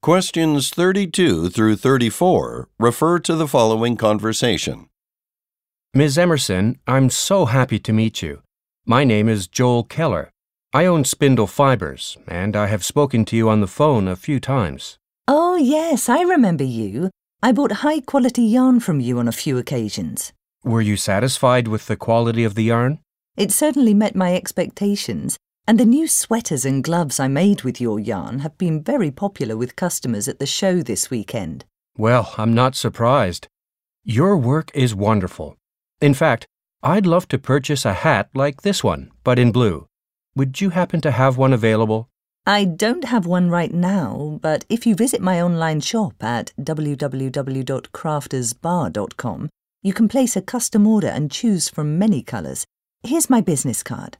Questions 32 through 34 refer to the following conversation. Ms. Emerson, I'm so happy to meet you. My name is Joel Keller. I own Spindle Fibers, and I have spoken to you on the phone a few times. Oh, yes, I remember you. I bought high quality yarn from you on a few occasions. Were you satisfied with the quality of the yarn? It certainly met my expectations, and the new sweaters and gloves I made with your yarn have been very popular with customers at the show this weekend. Well, I'm not surprised. Your work is wonderful. In fact, I'd love to purchase a hat like this one, but in blue. Would you happen to have one available? I don't have one right now, but if you visit my online shop at www.craftersbar.com, you can place a custom order and choose from many colours. Here's my business card.